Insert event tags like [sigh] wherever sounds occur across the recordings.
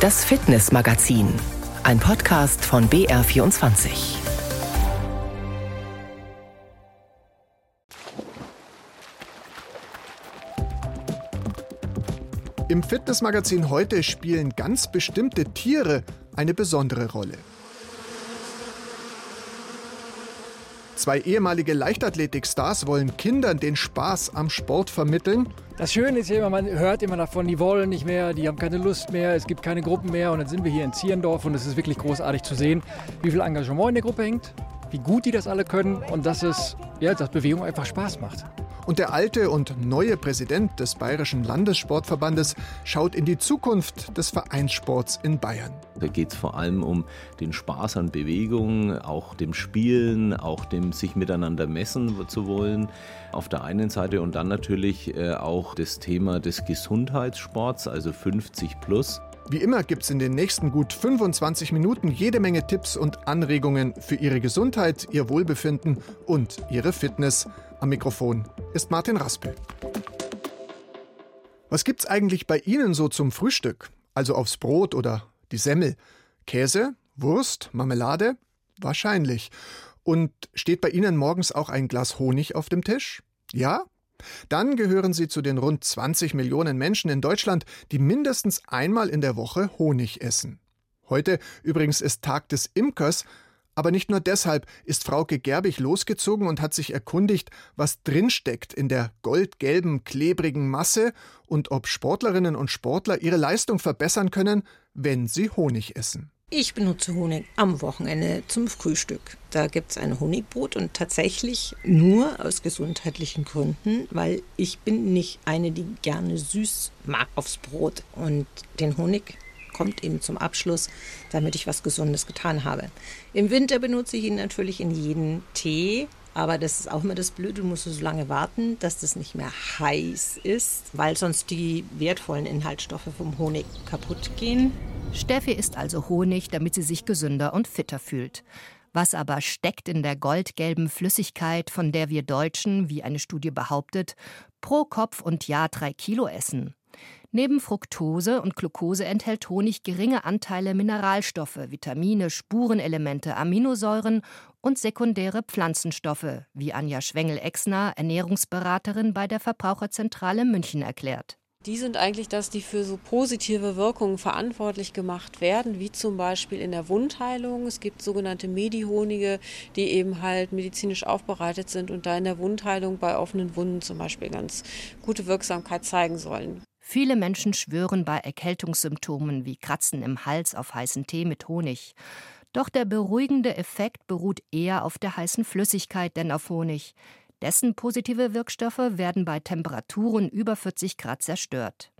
Das Fitnessmagazin, ein Podcast von BR24. Im Fitnessmagazin heute spielen ganz bestimmte Tiere eine besondere Rolle. Zwei ehemalige Leichtathletik-Stars wollen Kindern den Spaß am Sport vermitteln. Das Schöne ist ja immer, man hört immer davon, die wollen nicht mehr, die haben keine Lust mehr, es gibt keine Gruppen mehr. Und dann sind wir hier in Zierendorf und es ist wirklich großartig zu sehen, wie viel Engagement in der Gruppe hängt, wie gut die das alle können und dass es, ja, dass Bewegung einfach Spaß macht. Und der alte und neue Präsident des Bayerischen Landessportverbandes schaut in die Zukunft des Vereinssports in Bayern. Da geht es vor allem um den Spaß an Bewegung, auch dem Spielen, auch dem sich miteinander messen zu wollen auf der einen Seite und dann natürlich äh, auch das Thema des Gesundheitssports, also 50 plus. Wie immer gibt es in den nächsten gut 25 Minuten jede Menge Tipps und Anregungen für Ihre Gesundheit, Ihr Wohlbefinden und Ihre Fitness. Am Mikrofon ist Martin Raspel. Was gibt's eigentlich bei Ihnen so zum Frühstück? Also aufs Brot oder die Semmel? Käse, Wurst, Marmelade? Wahrscheinlich. Und steht bei Ihnen morgens auch ein Glas Honig auf dem Tisch? Ja? Dann gehören Sie zu den rund 20 Millionen Menschen in Deutschland, die mindestens einmal in der Woche Honig essen. Heute übrigens ist Tag des Imkers, aber nicht nur deshalb ist Frauke Gerbig losgezogen und hat sich erkundigt, was drinsteckt in der goldgelben, klebrigen Masse und ob Sportlerinnen und Sportler ihre Leistung verbessern können, wenn sie Honig essen. Ich benutze Honig am Wochenende zum Frühstück. Da gibt es ein Honigbrot und tatsächlich nur aus gesundheitlichen Gründen, weil ich bin nicht eine, die gerne süß mag aufs Brot. Und den Honig kommt eben zum Abschluss, damit ich was Gesundes getan habe. Im Winter benutze ich ihn natürlich in jeden Tee. Aber das ist auch immer das Blöde, du musst so lange warten, dass das nicht mehr heiß ist, weil sonst die wertvollen Inhaltsstoffe vom Honig kaputt gehen. Steffi isst also Honig, damit sie sich gesünder und fitter fühlt. Was aber steckt in der goldgelben Flüssigkeit, von der wir Deutschen, wie eine Studie behauptet, pro Kopf und Jahr drei Kilo essen? Neben Fructose und Glucose enthält Honig geringe Anteile Mineralstoffe, Vitamine, Spurenelemente, Aminosäuren und sekundäre Pflanzenstoffe, wie Anja Schwengel-Exner, Ernährungsberaterin bei der Verbraucherzentrale München, erklärt. Die sind eigentlich das, die für so positive Wirkungen verantwortlich gemacht werden, wie zum Beispiel in der Wundheilung. Es gibt sogenannte Medihonige, die eben halt medizinisch aufbereitet sind und da in der Wundheilung bei offenen Wunden zum Beispiel ganz gute Wirksamkeit zeigen sollen. Viele Menschen schwören bei Erkältungssymptomen wie Kratzen im Hals auf heißen Tee mit Honig. Doch der beruhigende Effekt beruht eher auf der heißen Flüssigkeit denn auf Honig. Dessen positive Wirkstoffe werden bei Temperaturen über 40 Grad zerstört.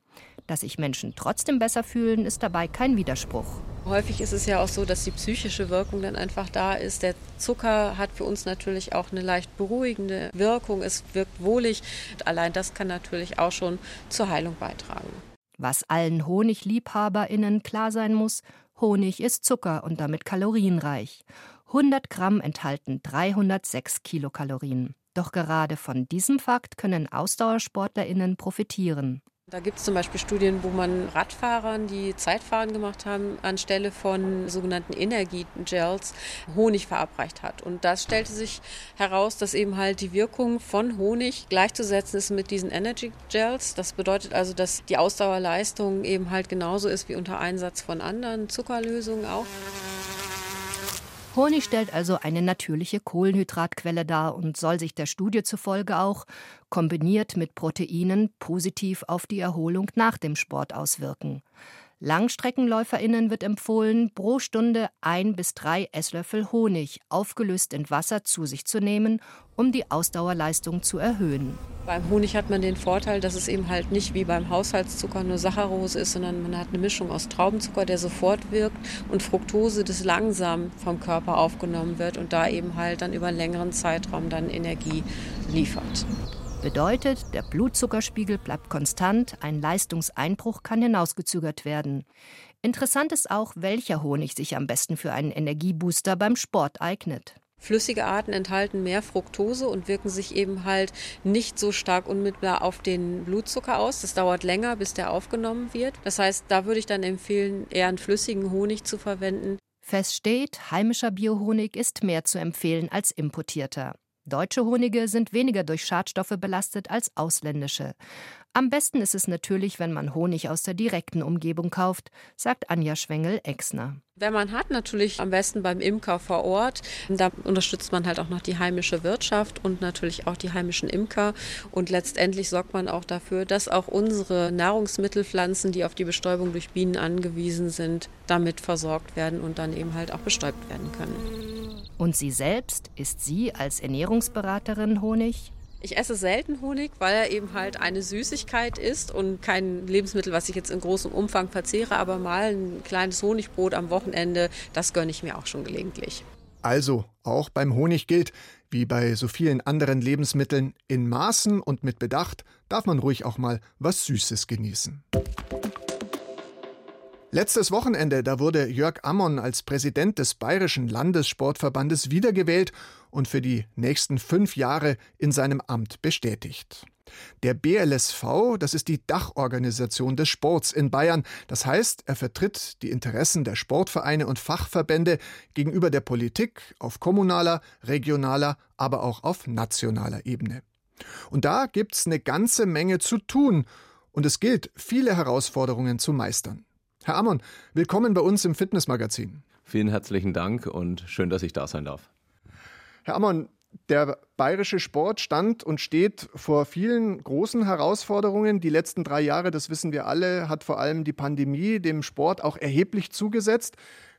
Dass sich Menschen trotzdem besser fühlen, ist dabei kein Widerspruch. Häufig ist es ja auch so, dass die psychische Wirkung dann einfach da ist. Der Zucker hat für uns natürlich auch eine leicht beruhigende Wirkung. Es wirkt wohlig. Allein das kann natürlich auch schon zur Heilung beitragen. Was allen Honigliebhaberinnen klar sein muss, Honig ist Zucker und damit kalorienreich. 100 Gramm enthalten 306 Kilokalorien. Doch gerade von diesem Fakt können Ausdauersportlerinnen profitieren. Da gibt es zum Beispiel Studien, wo man Radfahrern, die Zeitfahren gemacht haben, anstelle von sogenannten Energiegels Honig verabreicht hat. Und das stellte sich heraus, dass eben halt die Wirkung von Honig gleichzusetzen ist mit diesen Energy Gels. Das bedeutet also, dass die Ausdauerleistung eben halt genauso ist wie unter Einsatz von anderen Zuckerlösungen auch. Honig stellt also eine natürliche Kohlenhydratquelle dar und soll sich der Studie zufolge auch, kombiniert mit Proteinen, positiv auf die Erholung nach dem Sport auswirken. LangstreckenläuferInnen wird empfohlen, pro Stunde ein bis drei Esslöffel Honig, aufgelöst in Wasser, zu sich zu nehmen, um die Ausdauerleistung zu erhöhen. Beim Honig hat man den Vorteil, dass es eben halt nicht wie beim Haushaltszucker nur Saccharose ist, sondern man hat eine Mischung aus Traubenzucker, der sofort wirkt, und Fructose, das langsam vom Körper aufgenommen wird und da eben halt dann über einen längeren Zeitraum dann Energie liefert. Bedeutet, der Blutzuckerspiegel bleibt konstant, ein Leistungseinbruch kann hinausgezögert werden. Interessant ist auch, welcher Honig sich am besten für einen Energiebooster beim Sport eignet. Flüssige Arten enthalten mehr Fructose und wirken sich eben halt nicht so stark unmittelbar auf den Blutzucker aus. Das dauert länger, bis der aufgenommen wird. Das heißt, da würde ich dann empfehlen, eher einen flüssigen Honig zu verwenden. Fest steht, heimischer Biohonig ist mehr zu empfehlen als importierter. Deutsche Honige sind weniger durch Schadstoffe belastet als ausländische. Am besten ist es natürlich, wenn man Honig aus der direkten Umgebung kauft, sagt Anja Schwengel-Exner. Wenn man hat, natürlich am besten beim Imker vor Ort. Da unterstützt man halt auch noch die heimische Wirtschaft und natürlich auch die heimischen Imker. Und letztendlich sorgt man auch dafür, dass auch unsere Nahrungsmittelpflanzen, die auf die Bestäubung durch Bienen angewiesen sind, damit versorgt werden und dann eben halt auch bestäubt werden können. Und sie selbst, ist sie als Ernährungsberaterin Honig? Ich esse selten Honig, weil er eben halt eine Süßigkeit ist und kein Lebensmittel, was ich jetzt in großem Umfang verzehre, aber mal ein kleines Honigbrot am Wochenende, das gönne ich mir auch schon gelegentlich. Also, auch beim Honig gilt, wie bei so vielen anderen Lebensmitteln, in Maßen und mit Bedacht darf man ruhig auch mal was Süßes genießen. Letztes Wochenende, da wurde Jörg Ammon als Präsident des Bayerischen Landessportverbandes wiedergewählt und für die nächsten fünf Jahre in seinem Amt bestätigt. Der BLSV, das ist die Dachorganisation des Sports in Bayern. Das heißt, er vertritt die Interessen der Sportvereine und Fachverbände gegenüber der Politik auf kommunaler, regionaler, aber auch auf nationaler Ebene. Und da gibt's eine ganze Menge zu tun und es gilt, viele Herausforderungen zu meistern. Herr Ammon, willkommen bei uns im Fitnessmagazin. Vielen herzlichen Dank und schön, dass ich da sein darf. Herr Ammon, der bayerische Sport stand und steht vor vielen großen Herausforderungen. Die letzten drei Jahre, das wissen wir alle, hat vor allem die Pandemie dem Sport auch erheblich zugesetzt.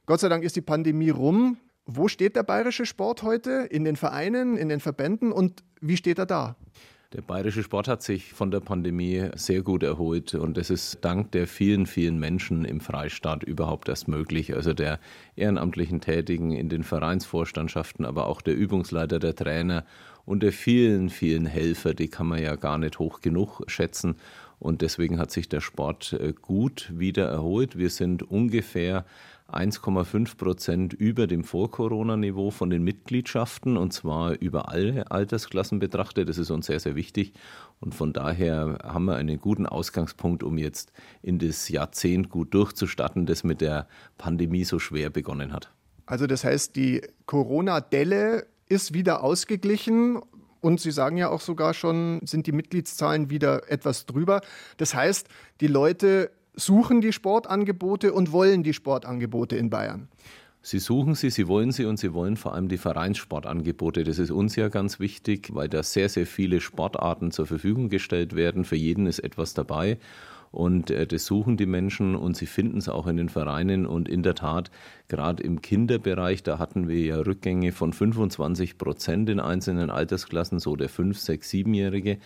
Gott sei Dank ist die Pandemie rum. Wo steht der bayerische Sport heute? In den Vereinen, in den Verbänden und wie steht er da? Der bayerische Sport hat sich von der Pandemie sehr gut erholt und das ist dank der vielen, vielen Menschen im Freistaat überhaupt erst möglich. Also der ehrenamtlichen Tätigen in den Vereinsvorstandschaften, aber auch der Übungsleiter, der Trainer und der vielen, vielen Helfer, die kann man ja gar nicht hoch genug schätzen. Und deswegen hat sich der Sport äh, gut wieder erholt. Wir sind ungefähr 1,5 Prozent über dem Vor-Corona-Niveau von den Mitgliedschaften und zwar über alle Altersklassen betrachtet. Das ist uns sehr, sehr wichtig und von daher haben wir einen guten Ausgangspunkt, um jetzt in das Jahrzehnt gut durchzustatten, das mit der Pandemie so schwer begonnen hat. Also das heißt, die Corona-Delle ist wieder ausgeglichen und Sie sagen ja auch sogar schon, sind die Mitgliedszahlen wieder etwas drüber. Das heißt, die Leute suchen die Sportangebote und wollen die Sportangebote in Bayern? Sie suchen sie, sie wollen sie und sie wollen vor allem die Vereinssportangebote. Das ist uns ja ganz wichtig, weil da sehr, sehr viele Sportarten zur Verfügung gestellt werden. Für jeden ist etwas dabei. Und äh, das suchen die Menschen und sie finden es auch in den Vereinen. Und in der Tat, gerade im Kinderbereich, da hatten wir ja Rückgänge von 25 Prozent in einzelnen Altersklassen, so der 5-, 6-, 7-Jährige.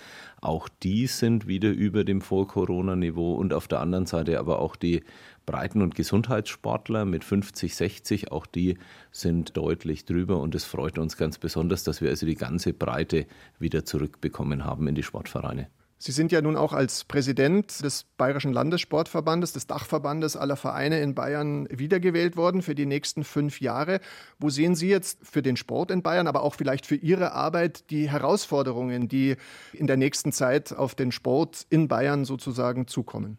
Auch die sind wieder über dem Vor-Corona-Niveau und auf der anderen Seite aber auch die Breiten- und Gesundheitssportler mit 50, 60, auch die sind deutlich drüber und es freut uns ganz besonders, dass wir also die ganze Breite wieder zurückbekommen haben in die Sportvereine. Sie sind ja nun auch als Präsident des Bayerischen Landessportverbandes, des Dachverbandes aller Vereine in Bayern wiedergewählt worden für die nächsten fünf Jahre. Wo sehen Sie jetzt für den Sport in Bayern, aber auch vielleicht für Ihre Arbeit die Herausforderungen, die in der nächsten Zeit auf den Sport in Bayern sozusagen zukommen?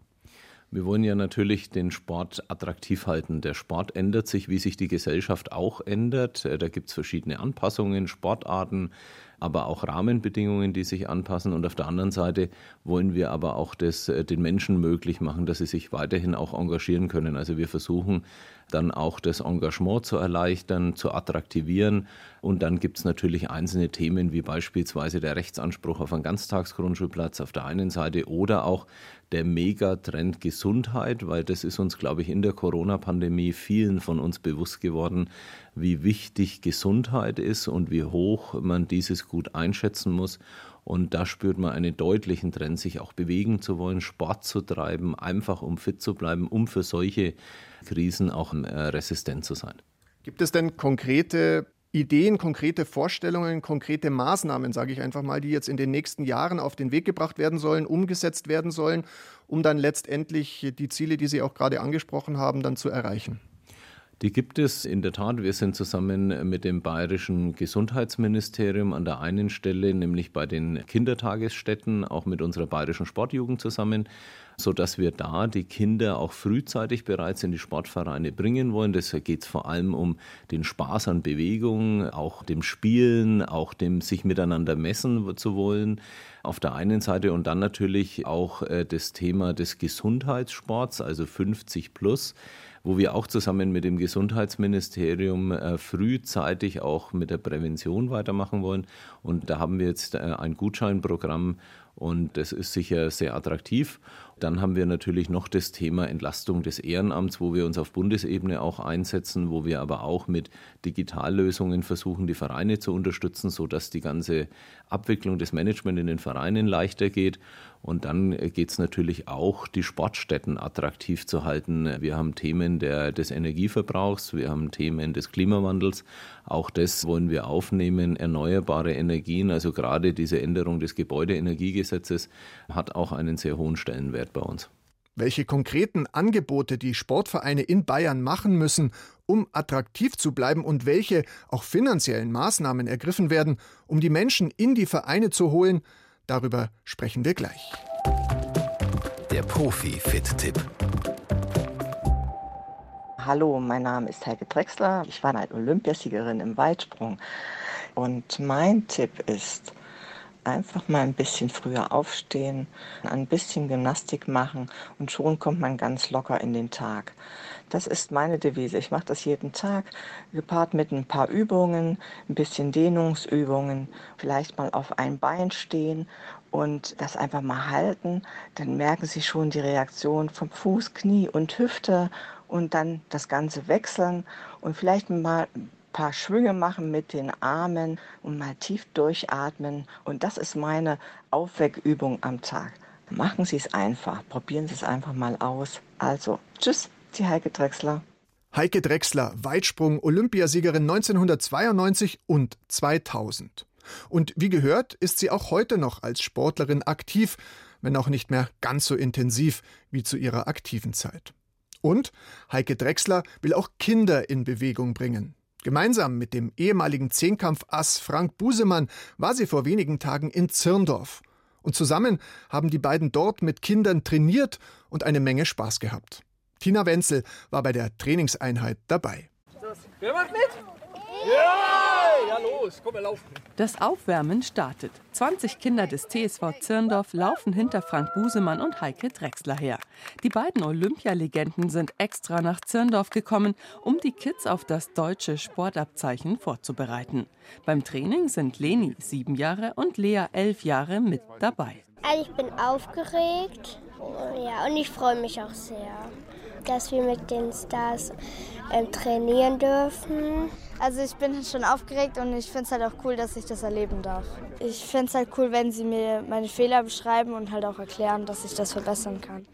Wir wollen ja natürlich den Sport attraktiv halten. Der Sport ändert sich, wie sich die Gesellschaft auch ändert. Da gibt es verschiedene Anpassungen, Sportarten, aber auch Rahmenbedingungen, die sich anpassen. Und auf der anderen Seite wollen wir aber auch das, äh, den Menschen möglich machen, dass sie sich weiterhin auch engagieren können. Also wir versuchen dann auch das Engagement zu erleichtern, zu attraktivieren. Und dann gibt es natürlich einzelne Themen wie beispielsweise der Rechtsanspruch auf einen Ganztagsgrundschulplatz auf der einen Seite oder auch der Megatrend Gesundheit, weil das ist uns, glaube ich, in der Corona-Pandemie vielen von uns bewusst geworden, wie wichtig Gesundheit ist und wie hoch man dieses gut einschätzen muss. Und da spürt man einen deutlichen Trend, sich auch bewegen zu wollen, Sport zu treiben, einfach um fit zu bleiben, um für solche Krisen auch äh, resistent zu sein. Gibt es denn konkrete Ideen, konkrete Vorstellungen, konkrete Maßnahmen, sage ich einfach mal, die jetzt in den nächsten Jahren auf den Weg gebracht werden sollen, umgesetzt werden sollen, um dann letztendlich die Ziele, die Sie auch gerade angesprochen haben, dann zu erreichen? Die gibt es in der Tat. Wir sind zusammen mit dem bayerischen Gesundheitsministerium an der einen Stelle, nämlich bei den Kindertagesstätten, auch mit unserer bayerischen Sportjugend zusammen, sodass wir da die Kinder auch frühzeitig bereits in die Sportvereine bringen wollen. Deshalb geht es vor allem um den Spaß an Bewegung, auch dem Spielen, auch dem sich miteinander messen zu wollen auf der einen Seite und dann natürlich auch äh, das Thema des Gesundheitssports, also 50 plus wo wir auch zusammen mit dem Gesundheitsministerium äh, frühzeitig auch mit der Prävention weitermachen wollen. Und da haben wir jetzt äh, ein Gutscheinprogramm und das ist sicher sehr attraktiv. Dann haben wir natürlich noch das Thema Entlastung des Ehrenamts, wo wir uns auf Bundesebene auch einsetzen, wo wir aber auch mit Digitallösungen versuchen, die Vereine zu unterstützen, sodass die ganze Abwicklung des Management in den Vereinen leichter geht. Und dann geht es natürlich auch, die Sportstätten attraktiv zu halten. Wir haben Themen der, des Energieverbrauchs, wir haben Themen des Klimawandels. Auch das wollen wir aufnehmen. Erneuerbare Energien, also gerade diese Änderung des Gebäudeenergiegesetzes, hat auch einen sehr hohen Stellenwert bei uns. Welche konkreten Angebote die Sportvereine in Bayern machen müssen, um attraktiv zu bleiben und welche auch finanziellen Maßnahmen ergriffen werden, um die Menschen in die Vereine zu holen, Darüber sprechen wir gleich. Der Profi-Fit-Tipp. Hallo, mein Name ist Heike Drexler. Ich war eine Olympiasiegerin im Weitsprung. Und mein Tipp ist, einfach mal ein bisschen früher aufstehen, ein bisschen Gymnastik machen und schon kommt man ganz locker in den Tag. Das ist meine Devise. Ich mache das jeden Tag, gepaart mit ein paar Übungen, ein bisschen Dehnungsübungen, vielleicht mal auf ein Bein stehen und das einfach mal halten. Dann merken Sie schon die Reaktion vom Fuß, Knie und Hüfte und dann das Ganze wechseln und vielleicht mal paar Schwünge machen mit den Armen und mal tief durchatmen. Und das ist meine Aufweckübung am Tag. Machen Sie es einfach, probieren Sie es einfach mal aus. Also, tschüss die Heike Drechsler. Heike Drechsler, Weitsprung, Olympiasiegerin 1992 und 2000. Und wie gehört, ist sie auch heute noch als Sportlerin aktiv, wenn auch nicht mehr ganz so intensiv wie zu ihrer aktiven Zeit. Und Heike Drechsler will auch Kinder in Bewegung bringen. Gemeinsam mit dem ehemaligen Zehnkampfass Frank Busemann war sie vor wenigen Tagen in Zirndorf. Und zusammen haben die beiden dort mit Kindern trainiert und eine Menge Spaß gehabt. Tina Wenzel war bei der Trainingseinheit dabei. Wer macht mit? Ja! Ja, los, komm, wir laufen. Das Aufwärmen startet. 20 Kinder des TSV Zirndorf laufen hinter Frank Busemann und Heike Drechsler her. Die beiden Olympialegenden sind extra nach Zirndorf gekommen, um die Kids auf das deutsche Sportabzeichen vorzubereiten. Beim Training sind Leni sieben Jahre und Lea elf Jahre mit dabei. Also ich bin aufgeregt ja, und ich freue mich auch sehr dass wir mit den Stars äh, trainieren dürfen. Also ich bin schon aufgeregt und ich finde es halt auch cool, dass ich das erleben darf. Ich finde es halt cool, wenn sie mir meine Fehler beschreiben und halt auch erklären, dass ich das verbessern kann.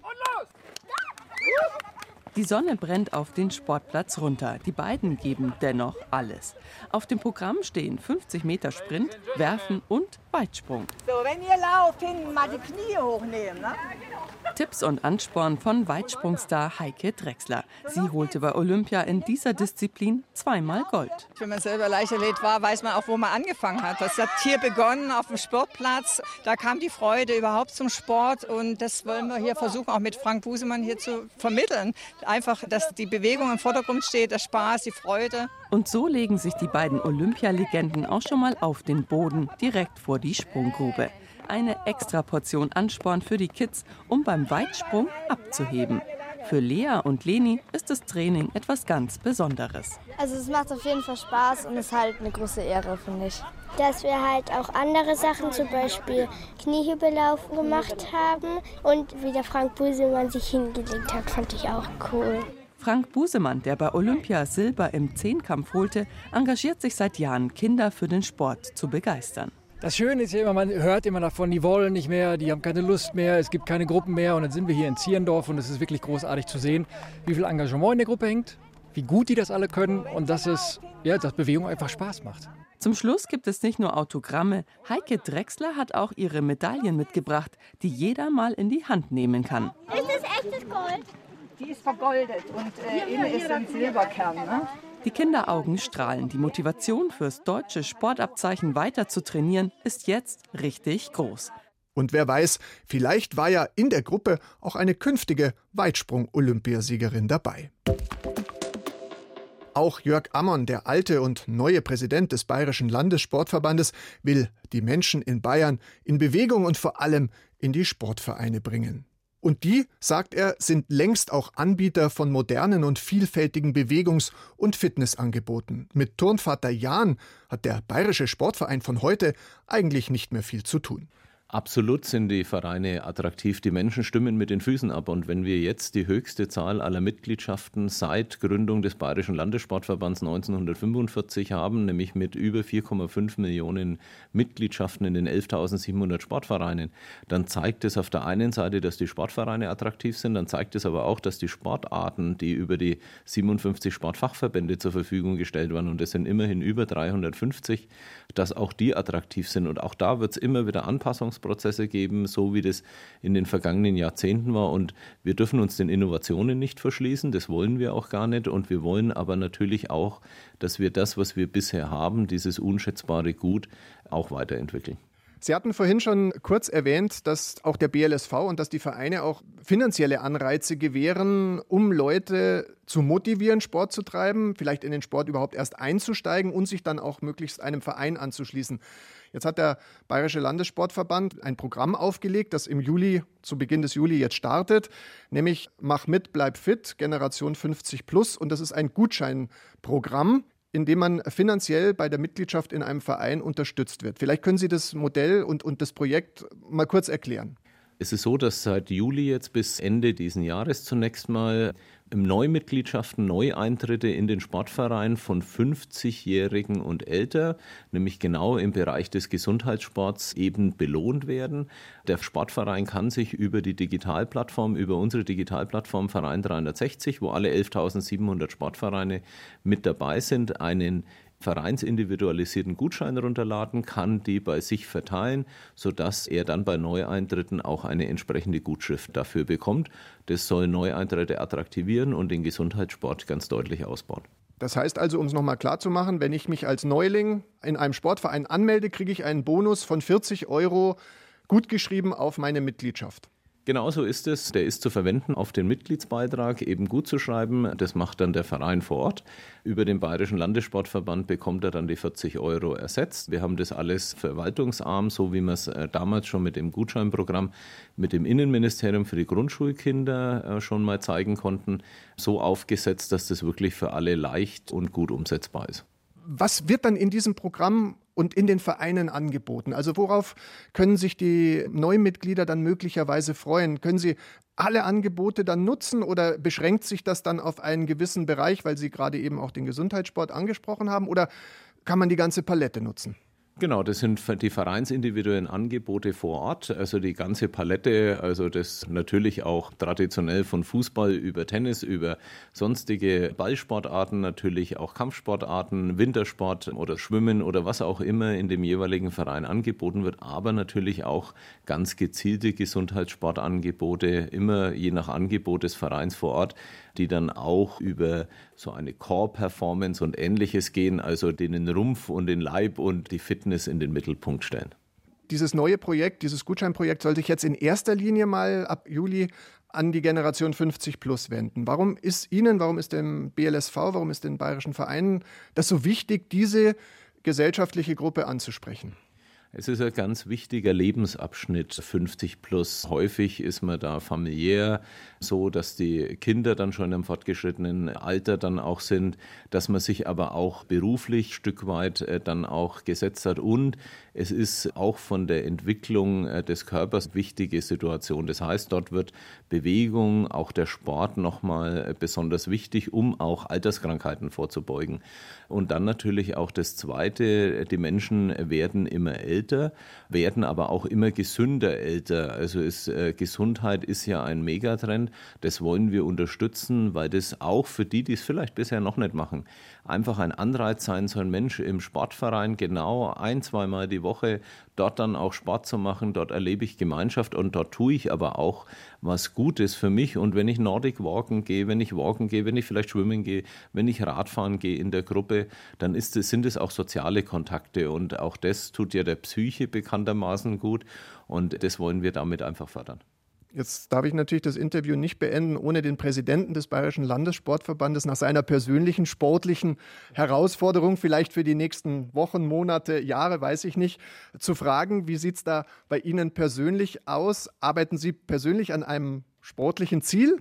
Die Sonne brennt auf den Sportplatz runter. Die beiden geben dennoch alles. Auf dem Programm stehen 50 Meter Sprint, Werfen und Weitsprung. So, wenn ihr lauft, hinten mal die Knie hochnehmen. Ne? Tipps und Ansporn von Weitsprungstar Heike Drechsler. Sie holte bei Olympia in dieser Disziplin zweimal Gold. Wenn man selber Leichtathlet war, weiß man auch, wo man angefangen hat. Das hat hier begonnen auf dem Sportplatz. Da kam die Freude überhaupt zum Sport und das wollen wir hier versuchen, auch mit Frank Busemann hier zu vermitteln. Einfach, dass die Bewegung im Vordergrund steht, der Spaß, die Freude. Und so legen sich die beiden Olympialegenden auch schon mal auf den Boden, direkt vor die Sprunggrube eine Extraportion Ansporn für die Kids, um beim Weitsprung abzuheben. Für Lea und Leni ist das Training etwas ganz Besonderes. Also es macht auf jeden Fall Spaß und ist halt eine große Ehre, finde ich. Dass wir halt auch andere Sachen, zum Beispiel Kniehübelaufen gemacht haben und wie der Frank Busemann sich hingelegt hat, fand ich auch cool. Frank Busemann, der bei Olympia Silber im Zehnkampf holte, engagiert sich seit Jahren, Kinder für den Sport zu begeistern. Das Schöne ist ja immer, man hört immer davon, die wollen nicht mehr, die haben keine Lust mehr, es gibt keine Gruppen mehr. Und dann sind wir hier in Zierendorf und es ist wirklich großartig zu sehen, wie viel Engagement in der Gruppe hängt, wie gut die das alle können und dass es, ja, dass Bewegung einfach Spaß macht. Zum Schluss gibt es nicht nur Autogramme. Heike Drechsler hat auch ihre Medaillen mitgebracht, die jeder mal in die Hand nehmen kann. Ist das echtes Gold? Die ist vergoldet und äh, innen ist ein Silberkern. Ne? Die Kinderaugen strahlen. Die Motivation fürs deutsche Sportabzeichen weiter zu trainieren ist jetzt richtig groß. Und wer weiß, vielleicht war ja in der Gruppe auch eine künftige Weitsprung-Olympiasiegerin dabei. Auch Jörg Ammon, der alte und neue Präsident des Bayerischen Landessportverbandes, will die Menschen in Bayern in Bewegung und vor allem in die Sportvereine bringen. Und die, sagt er, sind längst auch Anbieter von modernen und vielfältigen Bewegungs- und Fitnessangeboten. Mit Turnvater Jan hat der Bayerische Sportverein von heute eigentlich nicht mehr viel zu tun. Absolut sind die Vereine attraktiv. Die Menschen stimmen mit den Füßen ab. Und wenn wir jetzt die höchste Zahl aller Mitgliedschaften seit Gründung des Bayerischen Landessportverbands 1945 haben, nämlich mit über 4,5 Millionen Mitgliedschaften in den 11.700 Sportvereinen, dann zeigt es auf der einen Seite, dass die Sportvereine attraktiv sind, dann zeigt es aber auch, dass die Sportarten, die über die 57 Sportfachverbände zur Verfügung gestellt werden, und es sind immerhin über 350, dass auch die attraktiv sind. Und auch da wird es immer wieder Anpassungs Prozesse geben, so wie das in den vergangenen Jahrzehnten war. Und wir dürfen uns den Innovationen nicht verschließen, das wollen wir auch gar nicht. Und wir wollen aber natürlich auch, dass wir das, was wir bisher haben, dieses unschätzbare Gut, auch weiterentwickeln. Sie hatten vorhin schon kurz erwähnt, dass auch der BLSV und dass die Vereine auch finanzielle Anreize gewähren, um Leute zu motivieren, Sport zu treiben, vielleicht in den Sport überhaupt erst einzusteigen und sich dann auch möglichst einem Verein anzuschließen. Jetzt hat der Bayerische Landessportverband ein Programm aufgelegt, das im Juli, zu Beginn des Juli jetzt startet, nämlich Mach mit, bleib fit, Generation 50 plus. Und das ist ein Gutscheinprogramm, in dem man finanziell bei der Mitgliedschaft in einem Verein unterstützt wird. Vielleicht können Sie das Modell und, und das Projekt mal kurz erklären. Es ist so, dass seit Juli jetzt bis Ende diesen Jahres zunächst mal Neumitgliedschaften, Neueintritte in den Sportverein von 50-Jährigen und älter, nämlich genau im Bereich des Gesundheitssports eben belohnt werden. Der Sportverein kann sich über die Digitalplattform, über unsere Digitalplattform Verein 360, wo alle 11.700 Sportvereine mit dabei sind, einen vereinsindividualisierten Gutschein runterladen, kann die bei sich verteilen, sodass er dann bei Neueintritten auch eine entsprechende Gutschrift dafür bekommt. Das soll Neueintritte attraktivieren und den Gesundheitssport ganz deutlich ausbauen. Das heißt also, um es nochmal klar zu machen, wenn ich mich als Neuling in einem Sportverein anmelde, kriege ich einen Bonus von 40 Euro gutgeschrieben auf meine Mitgliedschaft. Genauso ist es. Der ist zu verwenden auf den Mitgliedsbeitrag, eben gut zu schreiben. Das macht dann der Verein vor Ort. Über den Bayerischen Landessportverband bekommt er dann die 40 Euro ersetzt. Wir haben das alles verwaltungsarm, so wie wir es äh, damals schon mit dem Gutscheinprogramm mit dem Innenministerium für die Grundschulkinder äh, schon mal zeigen konnten, so aufgesetzt, dass das wirklich für alle leicht und gut umsetzbar ist. Was wird dann in diesem Programm und in den Vereinen angeboten? Also worauf können sich die Neumitglieder dann möglicherweise freuen? Können sie alle Angebote dann nutzen oder beschränkt sich das dann auf einen gewissen Bereich, weil Sie gerade eben auch den Gesundheitssport angesprochen haben? Oder kann man die ganze Palette nutzen? Genau, das sind die vereinsindividuellen Angebote vor Ort, also die ganze Palette, also das natürlich auch traditionell von Fußball über Tennis, über sonstige Ballsportarten, natürlich auch Kampfsportarten, Wintersport oder Schwimmen oder was auch immer in dem jeweiligen Verein angeboten wird, aber natürlich auch ganz gezielte Gesundheitssportangebote, immer je nach Angebot des Vereins vor Ort, die dann auch über so eine Core-Performance und ähnliches gehen, also den Rumpf und den Leib und die Fitness in den Mittelpunkt stellen. Dieses neue Projekt, dieses Gutscheinprojekt soll sich jetzt in erster Linie mal ab Juli an die Generation 50 plus wenden. Warum ist Ihnen, warum ist dem BLSV, warum ist den bayerischen Vereinen das so wichtig, diese gesellschaftliche Gruppe anzusprechen? Es ist ein ganz wichtiger Lebensabschnitt, 50 plus. Häufig ist man da familiär so, dass die Kinder dann schon im fortgeschrittenen Alter dann auch sind, dass man sich aber auch beruflich Stück weit äh, dann auch gesetzt hat. Und es ist auch von der Entwicklung äh, des Körpers wichtige Situation. Das heißt, dort wird Bewegung, auch der Sport nochmal äh, besonders wichtig, um auch Alterskrankheiten vorzubeugen. Und dann natürlich auch das Zweite, die Menschen werden immer älter, werden aber auch immer gesünder älter. Also ist, äh, Gesundheit ist ja ein Megatrend. Das wollen wir unterstützen, weil das auch für die, die es vielleicht bisher noch nicht machen, einfach ein Anreiz sein soll, Mensch im Sportverein genau ein, zweimal die Woche dort dann auch Sport zu machen. Dort erlebe ich Gemeinschaft und dort tue ich aber auch was Gutes für mich. Und wenn ich Nordic Walken gehe, wenn ich Walken gehe, wenn ich vielleicht schwimmen gehe, wenn ich Radfahren gehe in der Gruppe, dann ist es, sind es auch soziale Kontakte. Und auch das tut ja der Psyche bekanntermaßen gut. Und das wollen wir damit einfach fördern. Jetzt darf ich natürlich das Interview nicht beenden, ohne den Präsidenten des Bayerischen Landessportverbandes nach seiner persönlichen sportlichen Herausforderung, vielleicht für die nächsten Wochen, Monate, Jahre, weiß ich nicht, zu fragen, wie sieht es da bei Ihnen persönlich aus? Arbeiten Sie persönlich an einem sportlichen Ziel?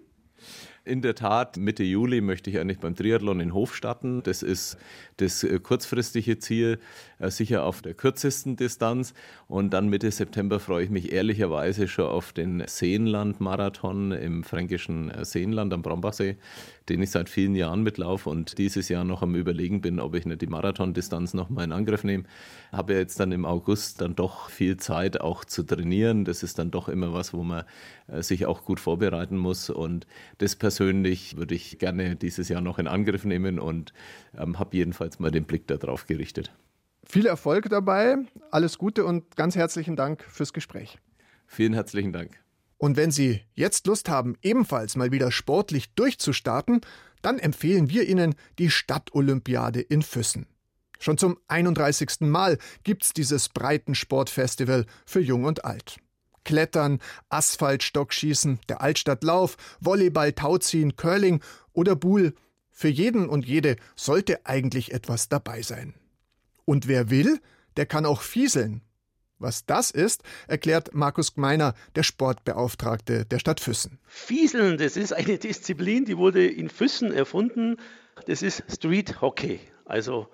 In der Tat, Mitte Juli möchte ich eigentlich beim Triathlon in Hof starten. Das ist das äh, kurzfristige Ziel, äh, sicher auf der kürzesten Distanz. Und dann Mitte September freue ich mich ehrlicherweise schon auf den Seenland-Marathon im fränkischen äh, Seenland am Brombachsee, den ich seit vielen Jahren mitlaufe und dieses Jahr noch am Überlegen bin, ob ich nicht die Marathondistanz noch mal in Angriff nehme. Habe jetzt dann im August dann doch viel Zeit auch zu trainieren. Das ist dann doch immer was, wo man sich auch gut vorbereiten muss. Und das persönlich würde ich gerne dieses Jahr noch in Angriff nehmen und ähm, habe jedenfalls mal den Blick darauf gerichtet. Viel Erfolg dabei, alles Gute und ganz herzlichen Dank fürs Gespräch. Vielen herzlichen Dank. Und wenn Sie jetzt Lust haben, ebenfalls mal wieder sportlich durchzustarten, dann empfehlen wir Ihnen die Stadtolympiade in Füssen. Schon zum 31. Mal gibt's dieses Breitensportfestival für Jung und Alt. Klettern, Asphaltstockschießen, der Altstadtlauf, Volleyball, Tauziehen, Curling oder Buhl. Für jeden und jede sollte eigentlich etwas dabei sein. Und wer will, der kann auch fieseln. Was das ist, erklärt Markus Gmeiner, der Sportbeauftragte der Stadt Füssen. Fieseln, das ist eine [laughs] Disziplin, die wurde in Füssen erfunden. Das ist Street Hockey, also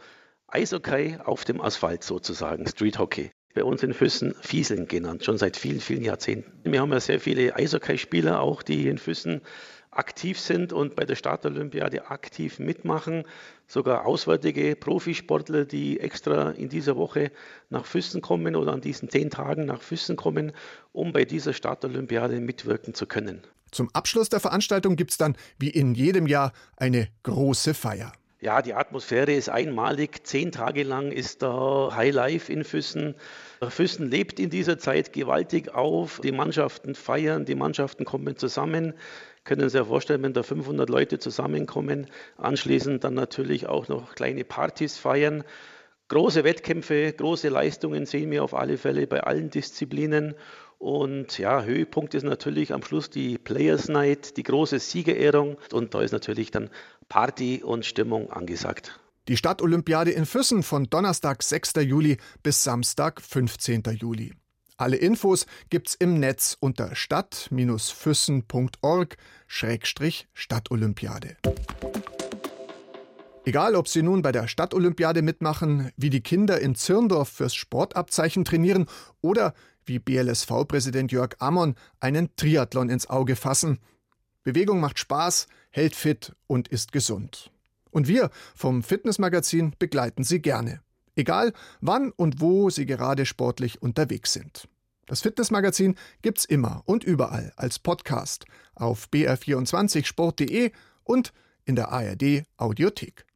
Eishockey auf dem Asphalt sozusagen, Street Hockey bei uns in Füssen Fieseln genannt, schon seit vielen, vielen Jahrzehnten. Wir haben ja sehr viele Eishockeyspieler auch, die in Füssen aktiv sind und bei der Startolympiade aktiv mitmachen. Sogar auswärtige Profisportler, die extra in dieser Woche nach Füssen kommen oder an diesen zehn Tagen nach Füssen kommen, um bei dieser Startolympiade mitwirken zu können. Zum Abschluss der Veranstaltung gibt es dann, wie in jedem Jahr, eine große Feier. Ja, die Atmosphäre ist einmalig. Zehn Tage lang ist da High Life in Füssen. Füssen lebt in dieser Zeit gewaltig auf. Die Mannschaften feiern, die Mannschaften kommen zusammen. Können Sie sich vorstellen, wenn da 500 Leute zusammenkommen, anschließend dann natürlich auch noch kleine Partys feiern. Große Wettkämpfe, große Leistungen sehen wir auf alle Fälle bei allen Disziplinen. Und ja, Höhepunkt ist natürlich am Schluss die Players Night, die große Siegerehrung. Und da ist natürlich dann Party und Stimmung angesagt. Die Stadtolympiade in Füssen von Donnerstag, 6. Juli bis Samstag, 15. Juli. Alle Infos gibt's im Netz unter stadt-füssen.org-stadtolympiade. Egal, ob Sie nun bei der Stadtolympiade mitmachen, wie die Kinder in Zirndorf fürs Sportabzeichen trainieren oder wie BLSV-Präsident Jörg Ammon einen Triathlon ins Auge fassen. Bewegung macht Spaß, hält fit und ist gesund. Und wir vom Fitnessmagazin begleiten Sie gerne. Egal, wann und wo Sie gerade sportlich unterwegs sind. Das Fitnessmagazin gibt's immer und überall als Podcast auf br24sport.de und in der ARD Audiothek.